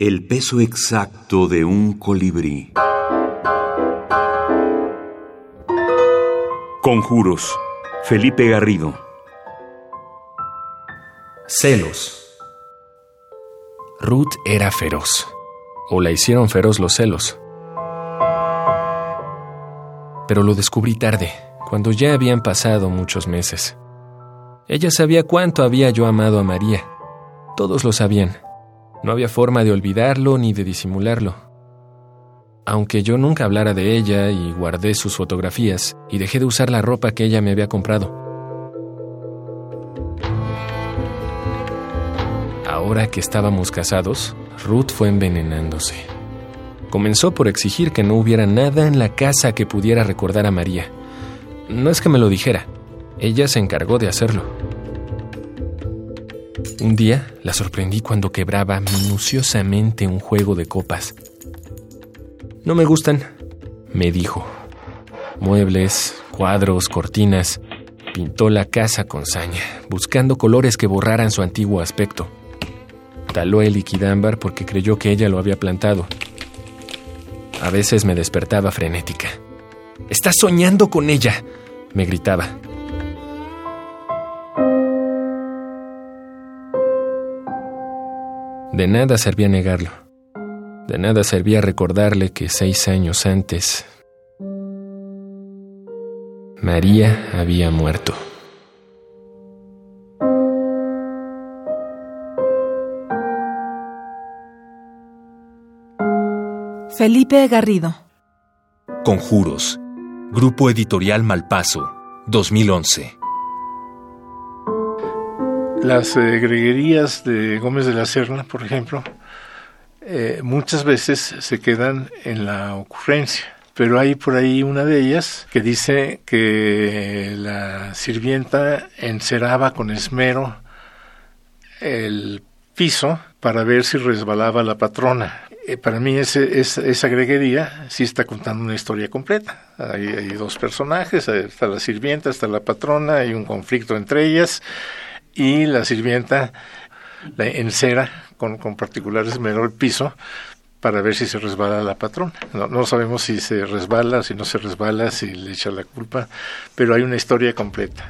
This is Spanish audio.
El peso exacto de un colibrí. Conjuros. Felipe Garrido. Celos. Ruth era feroz. O la hicieron feroz los celos. Pero lo descubrí tarde, cuando ya habían pasado muchos meses. Ella sabía cuánto había yo amado a María. Todos lo sabían. No había forma de olvidarlo ni de disimularlo. Aunque yo nunca hablara de ella y guardé sus fotografías y dejé de usar la ropa que ella me había comprado. Ahora que estábamos casados, Ruth fue envenenándose. Comenzó por exigir que no hubiera nada en la casa que pudiera recordar a María. No es que me lo dijera, ella se encargó de hacerlo. Un día la sorprendí cuando quebraba minuciosamente un juego de copas. No me gustan, me dijo. Muebles, cuadros, cortinas. Pintó la casa con saña, buscando colores que borraran su antiguo aspecto. Taló el liquidámbar porque creyó que ella lo había plantado. A veces me despertaba frenética. Estás soñando con ella, me gritaba. De nada servía negarlo. De nada servía recordarle que seis años antes María había muerto. Felipe Garrido. Conjuros. Grupo Editorial Malpaso, 2011. Las eh, greguerías de Gómez de la Serna, por ejemplo, eh, muchas veces se quedan en la ocurrencia. Pero hay por ahí una de ellas que dice que la sirvienta enceraba con esmero el piso para ver si resbalaba la patrona. Eh, para mí ese, esa greguería sí está contando una historia completa. Hay, hay dos personajes, está la sirvienta, está la patrona, hay un conflicto entre ellas y la sirvienta la encera con, con particular esmero el piso para ver si se resbala la patrona. No, no sabemos si se resbala, si no se resbala, si le echa la culpa, pero hay una historia completa.